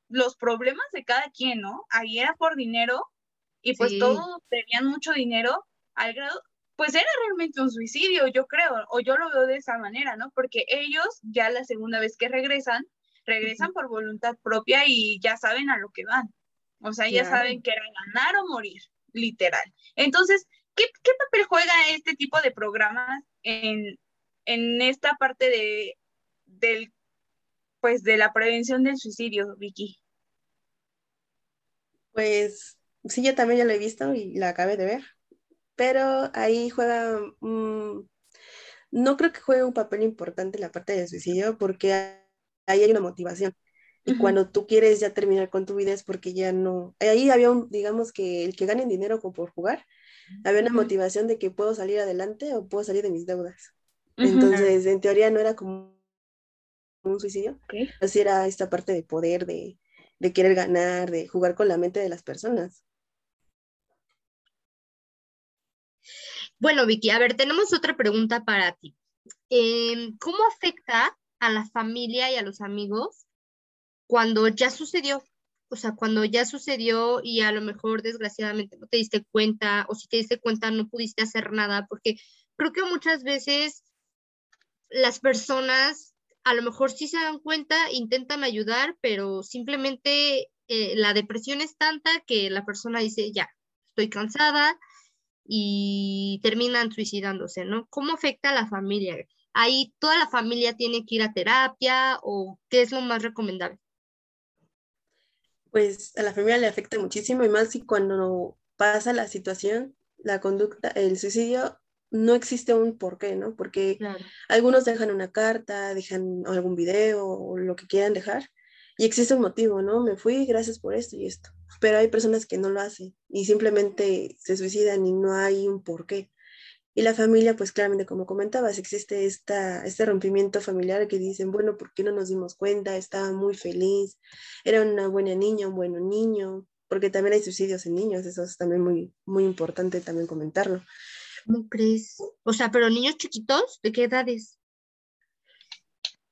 los problemas de cada quien, ¿no? Ahí era por dinero y pues todos tenían mucho dinero al grado, pues era realmente un suicidio, yo creo, o yo lo veo de esa manera, ¿no? Porque ellos ya la segunda vez que regresan, regresan por voluntad propia y ya saben a lo que van. O sea, ya saben que era ganar o morir, literal. Entonces, ¿qué, ¿qué, papel juega este tipo de programas en, en esta parte de, del, pues, de la prevención del suicidio, Vicky? Pues sí, yo también ya lo he visto y la acabé de ver pero ahí juega, no creo que juegue un papel importante la parte del suicidio porque ahí hay una motivación. Y cuando tú quieres ya terminar con tu vida es porque ya no, ahí había un, digamos que el que gane dinero como por jugar, había una motivación de que puedo salir adelante o puedo salir de mis deudas. Entonces, en teoría no era como un suicidio, así era esta parte de poder, de, de querer ganar, de jugar con la mente de las personas. Bueno, Vicky, a ver, tenemos otra pregunta para ti. Em, ¿Cómo afecta a la familia y a los amigos cuando ya sucedió? O sea, cuando ya sucedió y a lo mejor desgraciadamente no te diste cuenta o si te diste cuenta no pudiste hacer nada, porque creo que muchas veces las personas a lo mejor sí se dan cuenta, intentan ayudar, pero simplemente eh, la depresión es tanta que la persona dice, ya, estoy cansada, y terminan suicidándose, ¿no? ¿Cómo afecta a la familia? ¿Ahí toda la familia tiene que ir a terapia o qué es lo más recomendable? Pues a la familia le afecta muchísimo y más si cuando pasa la situación, la conducta, el suicidio, no existe un porqué, ¿no? Porque algunos dejan una carta, dejan algún video o lo que quieran dejar y existe un motivo, ¿no? Me fui, gracias por esto y esto. Pero hay personas que no lo hacen y simplemente se suicidan y no hay un porqué. Y la familia, pues claramente, como comentabas, existe esta, este rompimiento familiar que dicen, bueno, ¿por qué no nos dimos cuenta? Estaba muy feliz, era una buena niña, un buen niño, porque también hay suicidios en niños, eso es también muy, muy importante también comentarlo. ¿Cómo crees? O sea, pero niños chiquitos, ¿de qué edades?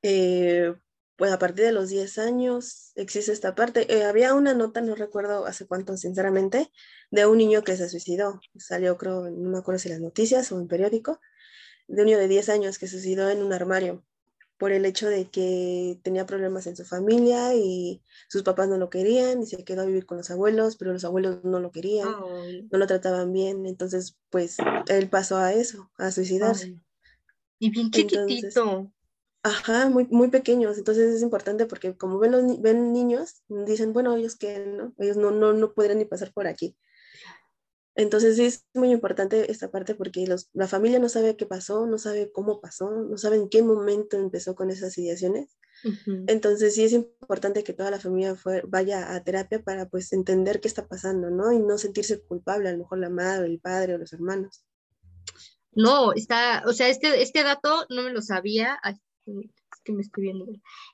Eh, pues a partir de los 10 años existe esta parte. Eh, había una nota, no recuerdo hace cuánto, sinceramente, de un niño que se suicidó. Salió, creo, no me acuerdo si las noticias o en periódico, de un niño de 10 años que se suicidó en un armario por el hecho de que tenía problemas en su familia y sus papás no lo querían y se quedó a vivir con los abuelos, pero los abuelos no lo querían, no lo trataban bien, entonces pues él pasó a eso, a suicidarse. Y bien chiquitito. Ajá, muy, muy pequeños, entonces es importante porque como ven, los, ven niños, dicen, bueno, ellos que no, ellos no, no, no podrían ni pasar por aquí. Entonces sí es muy importante esta parte porque los, la familia no sabe qué pasó, no sabe cómo pasó, no sabe en qué momento empezó con esas ideaciones. Entonces sí es importante que toda la familia vaya a terapia para pues entender qué está pasando, ¿no? Y no sentirse culpable, a lo mejor la madre, el padre o los hermanos. No, está, o sea, este, este dato no me lo sabía, es que me estoy viendo.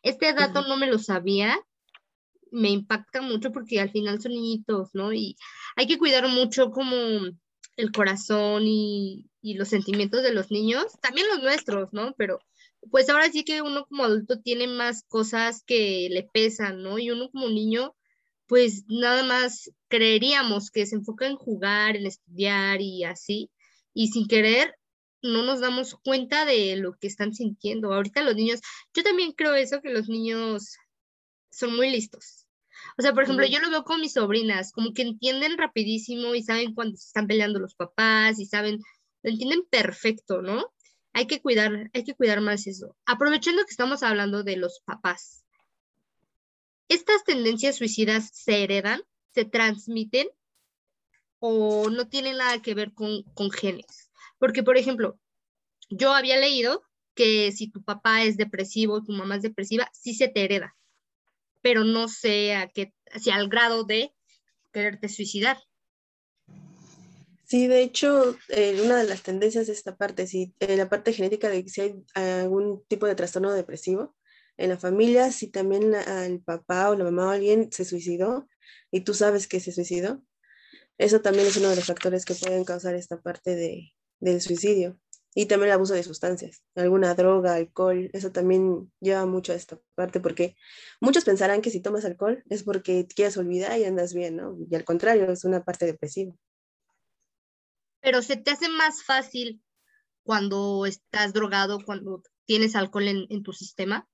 Este dato no me lo sabía, me impacta mucho porque al final son niñitos, ¿no? Y hay que cuidar mucho como el corazón y, los sentimientos de los niños, también los nuestros, ¿no? Pero pues ahora sí que uno como adulto tiene más cosas que le pesan, ¿no? Y uno como niño, pues nada más creeríamos que se enfoca en jugar, en estudiar y así, y sin querer no nos damos cuenta de lo que están sintiendo. Ahorita los niños, yo también creo eso, que los niños son muy listos. O sea, por ejemplo, yo lo veo con mis sobrinas, como que entienden rapidísimo y saben cuando se están peleando los papás y saben, lo entienden perfecto, ¿no? Hay que cuidar, hay que cuidar más eso. Aprovechando que estamos hablando de los papás, ¿estas tendencias suicidas se heredan, se transmiten o no tienen nada que ver con, con genes? Porque, por ejemplo, yo había leído que si tu papá es depresivo tu mamá es depresiva, sí se te hereda, pero no sé a qué, si al grado de quererte suicidar. Sí, de hecho, eh, una de las tendencias de esta parte, si eh, la parte genética de si hay algún tipo de trastorno depresivo en la familia, si también el papá o la mamá o alguien se suicidó y tú sabes que se suicidó, eso también es uno de los factores que pueden causar esta parte de, del suicidio. Y también el abuso de sustancias, alguna droga, alcohol, eso también lleva mucho a esta parte, porque muchos pensarán que si tomas alcohol es porque quieres olvidar y andas bien, ¿no? Y al contrario, es una parte depresiva. Pero se te hace más fácil cuando estás drogado, cuando tienes alcohol en, tu sistema.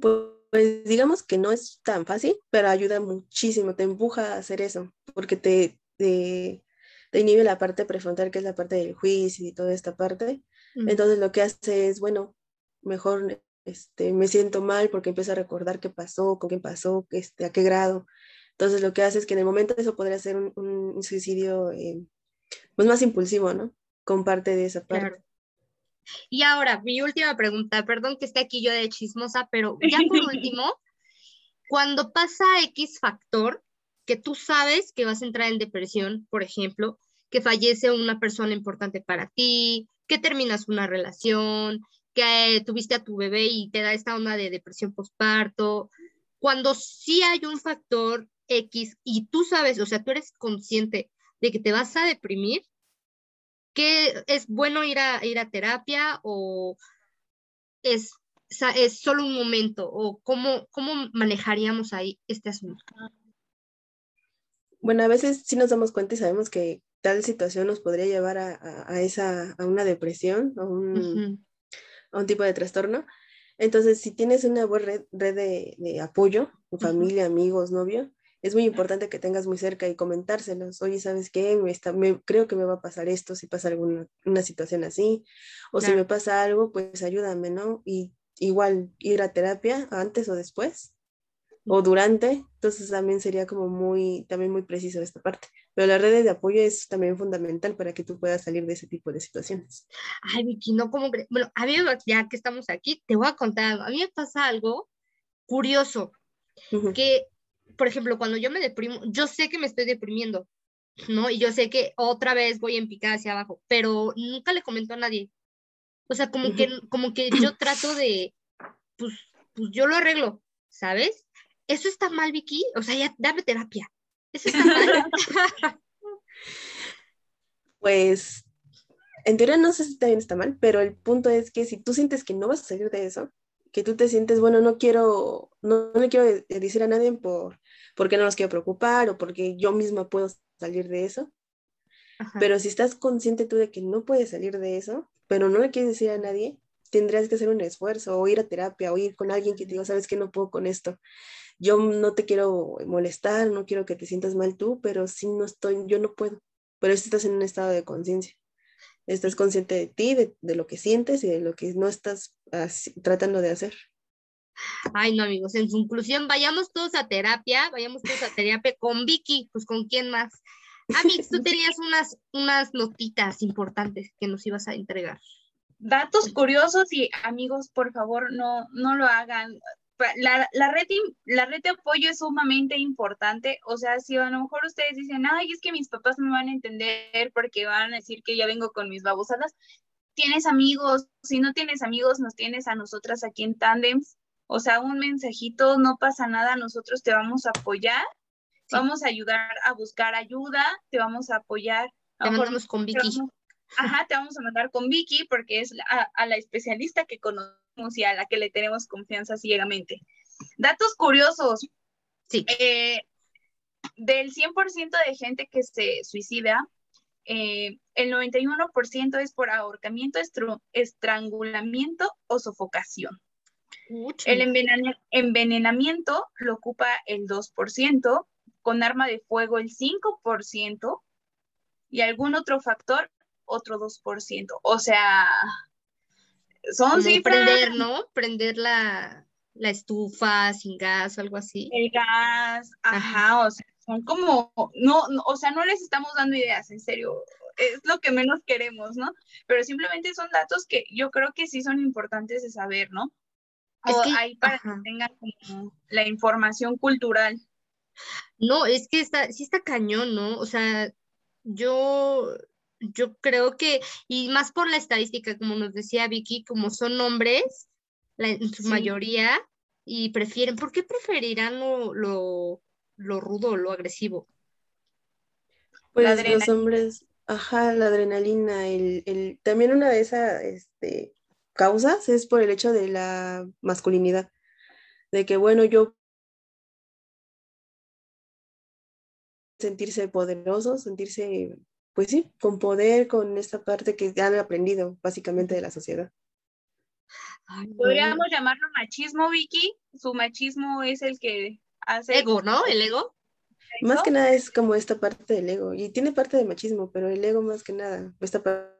Pues, digamos que no es tan fácil, pero ayuda muchísimo, te empuja a hacer eso, porque te, te te inhibe la parte prefrontal, que es la parte del juicio y toda esta parte. Mm. Entonces lo que hace es, bueno, mejor este, me siento mal porque empiezo a recordar qué pasó, con qué pasó, este, a qué grado. Entonces lo que hace es que en el momento eso podría ser un, suicidio eh, pues más impulsivo, ¿no? Con parte de esa parte. Y ahora, mi última pregunta, perdón que esté aquí yo de chismosa, pero ya por último, cuando pasa X factor, que tú sabes que vas a entrar en depresión, por ejemplo, que fallece una persona importante para ti, que terminas una relación, que tuviste a tu bebé y te da esta onda de depresión postparto, cuando sí hay un factor X y tú sabes, o sea, tú eres consciente de que te vas a deprimir, que es bueno ir a, ir a terapia o es, es solo un momento o cómo, cómo manejaríamos ahí este asunto? Bueno, a veces sí nos damos cuenta y sabemos que tal situación nos podría llevar a, esa, a una depresión, a un, a un, tipo de trastorno. Entonces, si tienes una buena red, red de, apoyo, familia, amigos, novio, es muy importante que tengas muy cerca y comentárselos. Oye, ¿sabes qué? Me está, me, creo que me va a pasar esto si pasa alguna una situación así. O si me pasa algo, pues ayúdame, ¿no? Y igual ir a terapia antes o después o durante, entonces también sería como muy, también muy preciso esta parte. Pero la red de apoyo es también fundamental para que tú puedas salir de ese tipo de situaciones. Ay, Vicky, no, como Bueno, a mí, ya que estamos aquí, te voy a contar algo. A mí me pasa algo curioso, que, por ejemplo, cuando yo me deprimo, yo sé que me estoy deprimiendo, ¿no? Y yo sé que otra vez voy en picada hacia abajo, pero nunca le comento a nadie. O sea, como, que, como que yo trato de, pues, pues yo lo arreglo, ¿sabes? ¿Eso está mal, Vicky? O sea, ya dame terapia. ¿Eso está mal? pues, en teoría no sé si también está mal, pero el punto es que si tú sientes que no vas a salir de eso, que tú te sientes, bueno, no quiero, no, le quiero decir a nadie por, porque no los quiero preocupar o porque yo misma puedo salir de eso. Pero si estás consciente tú de que no puedes salir de eso, pero no le quieres decir a nadie, tendrías que hacer un esfuerzo o ir a terapia o ir con alguien que te diga, sabes que no puedo con esto yo no te quiero molestar, no quiero que te sientas mal tú, pero sí no estoy, yo no puedo. Pero si estás en un estado de conciencia. Estás consciente de ti, de, lo que sientes y de lo que no estás tratando de hacer. Ay, no, amigos, en conclusión, vayamos todos a terapia, vayamos todos a terapia con Vicky, pues con quién más. Amix, tú tenías unas, unas notitas importantes que nos ibas a entregar. Datos curiosos y amigos, por favor, no, no lo hagan la, la, red, la red de apoyo es sumamente importante. O sea, si a lo mejor ustedes dicen, ay, es que mis papás no me van a entender porque van a decir que ya vengo con mis babosadas, tienes amigos. Si no tienes amigos, nos tienes a nosotras aquí en Tandems. O sea, un mensajito, no pasa nada, nosotros te vamos a apoyar, vamos a ayudar a buscar ayuda, te vamos a apoyar. Te mandamos con Vicky. Ajá, te vamos a mandar con Vicky porque es a, a la especialista que conocemos y a la que le tenemos confianza ciegamente. Datos curiosos. Sí. Eh, del 100% de gente que se suicida, eh, el 91% es por ahorcamiento, estrangulamiento o sofocación. El envenenamiento lo ocupa el 2%, con arma de fuego el 5% y algún otro factor otro 2%. O sea, son Prender, ¿no? Prender la, la estufa sin gas o algo así. El gas, ajá, o sea, son como, no, o sea, no les estamos dando ideas, en serio, es lo que menos queremos, ¿no? Pero simplemente son datos que yo creo que sí son importantes de saber, ¿no? O ahí para que tengan como la información cultural. No, es que está, sí está cañón, ¿no? O sea, yo, yo creo que, y más por la estadística, como nos decía Vicky, como son hombres, en su mayoría, y prefieren, ¿por qué preferirán lo, lo, lo rudo, lo agresivo? Pues los hombres, ajá, la adrenalina, el, el, también una de esas este, causas es por el hecho de la masculinidad, de que bueno, yo sentirse poderoso, sentirse, pues sí, con poder, con esta parte que han aprendido básicamente de la sociedad. Podríamos llamarlo machismo, Vicky. Su machismo es el que hace... Ego, ¿no? El ego. Más que nada es como esta parte del ego. Y tiene parte de machismo, pero el ego más que nada, esta parte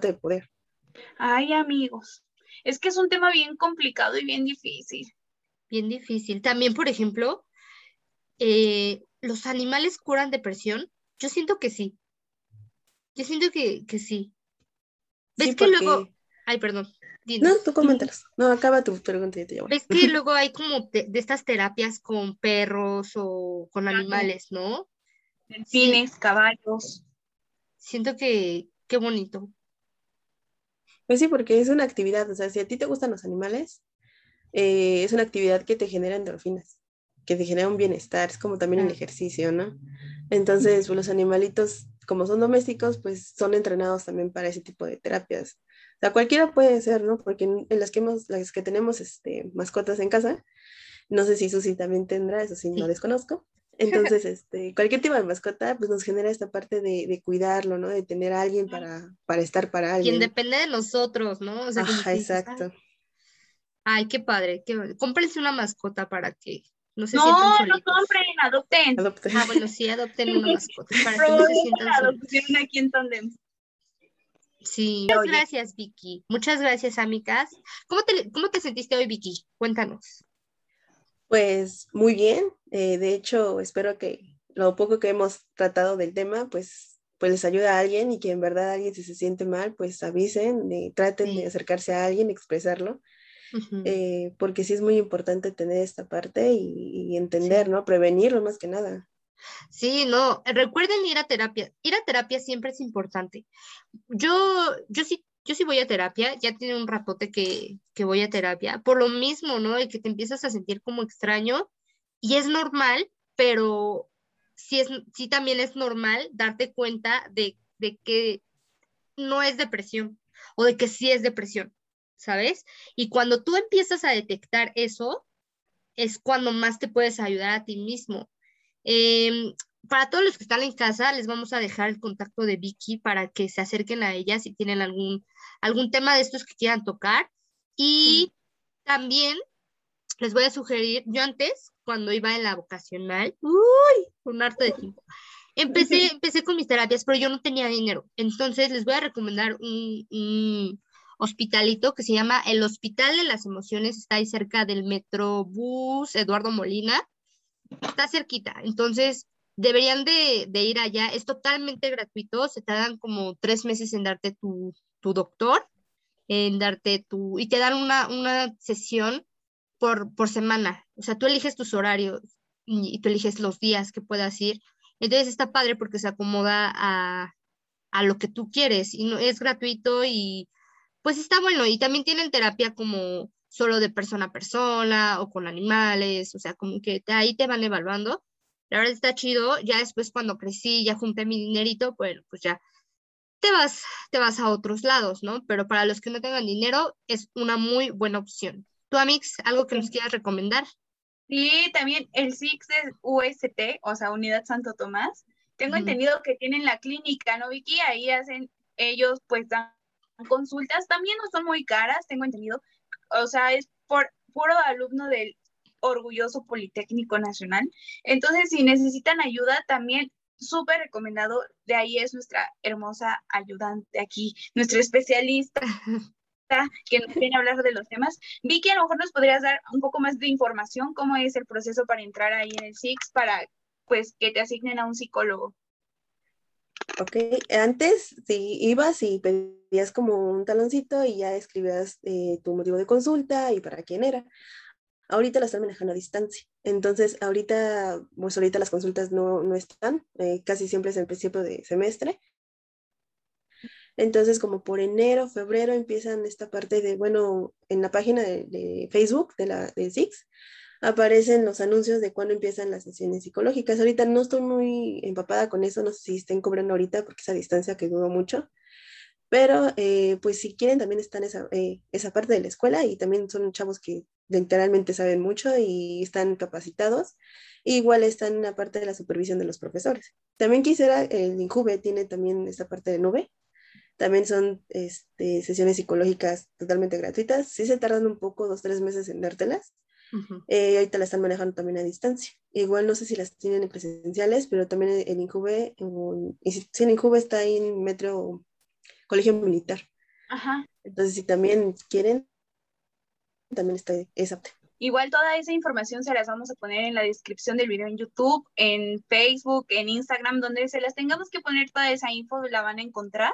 de poder. Ay, amigos. Es que es un tema bien complicado y bien difícil. Bien difícil. También, por ejemplo, eh, ¿los animales curan depresión? Yo siento que sí. Yo siento que, que sí. ¿Ves que luego... Ay, perdón. No, tú coméntanos. No, acaba tu pregunta y te ves Es que luego hay como de, estas terapias con perros o con animales, ¿no? Delfines, caballos. Siento que qué bonito. Pues sí, porque es una actividad, o sea, si a ti te gustan los animales, eh, es una actividad que te genera endorfinas, que te genera un bienestar, es como también el ejercicio, ¿no? Entonces, pues, los animalitos, como son domésticos, pues son entrenados también para ese tipo de terapias sea, cualquiera puede ser, ¿no? Porque en, las que hemos, las que tenemos este, mascotas en casa, no sé si Susi también tendrá, eso sí, no desconozco. Entonces, este, cualquier tipo de mascota, pues nos genera esta parte de, de cuidarlo, ¿no? De tener a alguien para, para estar para alguien. Quien depende de nosotros, ¿no? O sea, Ajá, exacto. Ay, qué padre. Qué... Cómprense una mascota para que no se no, compren, adopten. adopten. Ah, bueno, sí, adopten una mascota para que no se sientan adopción aquí en Tandem. Sí, muchas gracias, Vicky. Muchas gracias, amigas. ¿Cómo te, ¿Cómo te sentiste hoy, Vicky? Cuéntanos. Pues muy bien. Eh, de hecho, espero que lo poco que hemos tratado del tema, pues, pues les ayude a alguien y que en verdad alguien si se siente mal, pues avisen, y traten de acercarse a alguien, expresarlo. Eh, porque sí es muy importante tener esta parte y, entender, ¿no? Prevenirlo más que nada. Sí, no, recuerden ir a terapia. Ir a terapia siempre es importante. Yo, yo sí, yo sí voy a terapia, ya tiene un ratote que, que voy a terapia, por lo mismo, ¿no? De que te empiezas a sentir como extraño y es normal, pero sí, es, sí también es normal darte cuenta de, de que no es depresión o de que sí es depresión, ¿sabes? Y cuando tú empiezas a detectar eso, es cuando más te puedes ayudar a ti mismo. Em, para todos los que están en casa, les vamos a dejar el contacto de Vicky para que se acerquen a ella si tienen algún, algún tema de estos que quieran tocar. Y también les voy a sugerir, yo antes, cuando iba en la vocacional, uy, un harto de tiempo, empecé, empecé con mis terapias, pero yo no tenía dinero. Entonces les voy a recomendar un, un hospitalito que se llama el Hospital de las Emociones, está ahí cerca del Metrobús Eduardo Molina. Está cerquita, entonces deberían de, ir allá, es totalmente gratuito, se tardan como tres meses en darte tu, doctor, en darte tu, y te dan una, una sesión por, por semana, o sea, tú eliges tus horarios y, tú eliges los días que puedas ir, entonces está padre porque se acomoda a, a lo que tú quieres y no es gratuito y pues está bueno y también tienen terapia como solo de persona a persona o con animales, o sea, como que ahí te van evaluando. La verdad está chido, ya después cuando crecí, ya junté mi dinerito, bueno, pues ya te vas, te vas a otros lados, ¿no? Pero para los que no tengan dinero, es una muy buena opción. ¿Tú, Amix, algo que nos quieras recomendar? Sí, también el SIX de UST, o sea, Unidad Santo Tomás. Tengo entendido que tienen la clínica, ¿no, Vicky? Ahí hacen, ellos pues dan consultas, también no son muy caras, tengo entendido, o sea, es por puro alumno del orgulloso Politécnico Nacional. Entonces, si necesitan ayuda, también súper recomendado. De ahí es nuestra hermosa ayudante aquí, nuestra especialista. que nos viene a hablar de los temas. Vicky, a lo mejor nos podrías dar un poco más de información, cómo es el proceso para entrar ahí en el SIX, para pues que te asignen a un psicólogo. Ok, antes sí, ibas y pedías como un taloncito y ya escribías eh, tu motivo de consulta y para quién era. Ahorita la están manejando a distancia. Entonces, ahorita, pues ahorita las consultas no, no están, eh, casi siempre es el principio de semestre. Entonces, como por enero, febrero empiezan esta parte de, bueno, en la página de, Facebook de la de Six aparecen los anuncios de cuándo empiezan las sesiones psicológicas. Ahorita no estoy muy empapada con eso, no sé si estén cobrando ahorita porque esa distancia que dudo mucho, pero eh, pues si quieren también están esa, eh, esa parte de la escuela y también son chavos que literalmente saben mucho y están capacitados. Igual están en la parte de la supervisión de los profesores. También quisiera, el INJUVE tiene también esta parte de nube, también son este, sesiones psicológicas totalmente gratuitas. Sí se tardan un poco, dos, tres meses en dártelas. Eh, ahorita la están manejando también a distancia. Igual no sé si las tienen en presenciales, pero también en Injuve, en, en Injuve está ahí en Metro Colegio Militar. Ajá. Entonces, si también quieren, también está esa. Igual toda esa información se las vamos a poner en la descripción del video en YouTube, en Facebook, en Instagram, donde se las tengamos que poner toda esa info, la van a encontrar.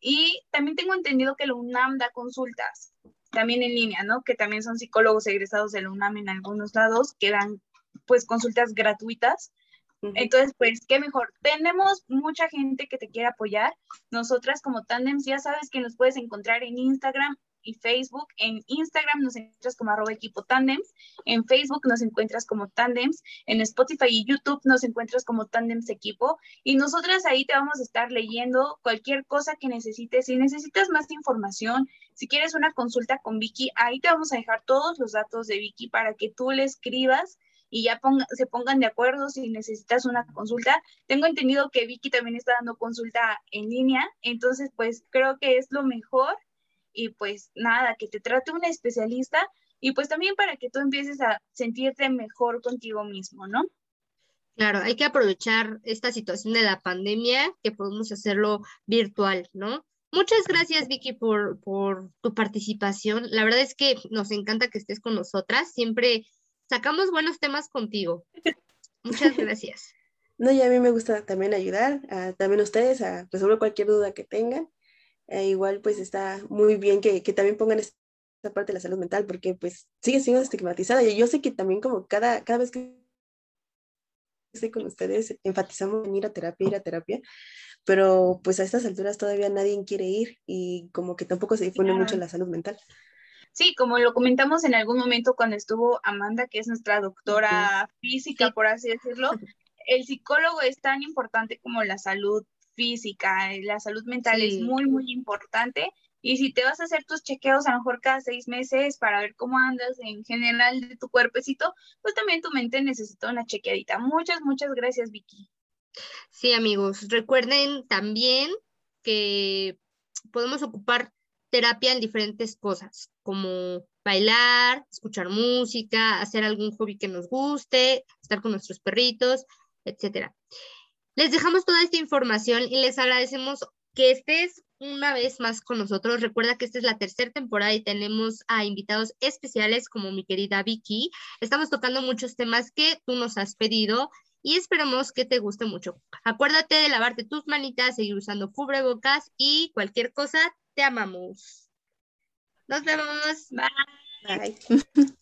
Y también tengo entendido que la UNAM da consultas, también en línea, ¿no? Que también son psicólogos egresados de la UNAM en algunos lados, que dan pues consultas gratuitas. Entonces, pues, qué mejor. Tenemos mucha gente que te quiere apoyar. Nosotras como Tandems, ya sabes que nos puedes encontrar en Instagram y Facebook. En Instagram nos encuentras como arroba equipo tandems, en Facebook nos encuentras como tandems, en Spotify y YouTube nos encuentras como tandems equipo y nosotras ahí te vamos a estar leyendo cualquier cosa que necesites. Si necesitas más información, si quieres una consulta con Vicky, ahí te vamos a dejar todos los datos de Vicky para que tú le escribas y ya se pongan de acuerdo si necesitas una consulta. Tengo entendido que Vicky también está dando consulta en línea, entonces pues creo que es lo mejor y pues nada, que te trate un especialista y pues también para que tú empieces a sentirte mejor contigo mismo, ¿no? Claro, hay que aprovechar esta situación de la pandemia, que podemos hacerlo virtual, ¿no? Muchas gracias, Vicky, por, por tu participación. La verdad es que nos encanta que estés con nosotras. Siempre sacamos buenos temas contigo. Muchas gracias. No, y a mí me gusta también ayudar, a, también a ustedes a resolver cualquier duda que tengan. Eh, igual pues está muy bien que, que también pongan esta parte de la salud mental porque pues sigue siendo estigmatizada. Y yo sé que también como cada, cada vez que estoy con ustedes enfatizamos en ir a terapia, ir a terapia, pero pues a estas alturas todavía nadie quiere ir y como que tampoco se difunde mucho la salud mental. Sí, como lo comentamos en algún momento cuando estuvo Amanda, que es nuestra doctora física, por así decirlo, el psicólogo es tan importante como la salud física, eh, la salud mental es muy, muy importante. Y si te vas a hacer tus chequeos a lo mejor cada seis meses para ver cómo andas en general de tu cuerpecito, pues también tu mente necesita una chequeadita. Muchas, muchas gracias, Vicky. Sí, amigos, recuerden también que podemos ocupar terapia en diferentes cosas, como bailar, escuchar música, hacer algún hobby que nos guste, estar con nuestros perritos, etcétera. Les dejamos toda esta información y les agradecemos que estés una vez más con nosotros. Recuerda que esta es la tercera temporada y tenemos a invitados especiales como mi querida Vicky. Estamos tocando muchos temas que tú nos has pedido y esperamos que te guste mucho. Acuérdate de lavarte tus manitas, seguir usando cubrebocas y cualquier cosa, te amamos. Nos vemos. Bye. Bye.